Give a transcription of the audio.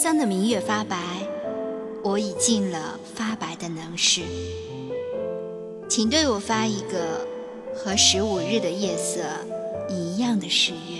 三的明月发白，我已尽了发白的能事，请对我发一个和十五日的夜色一样的誓约。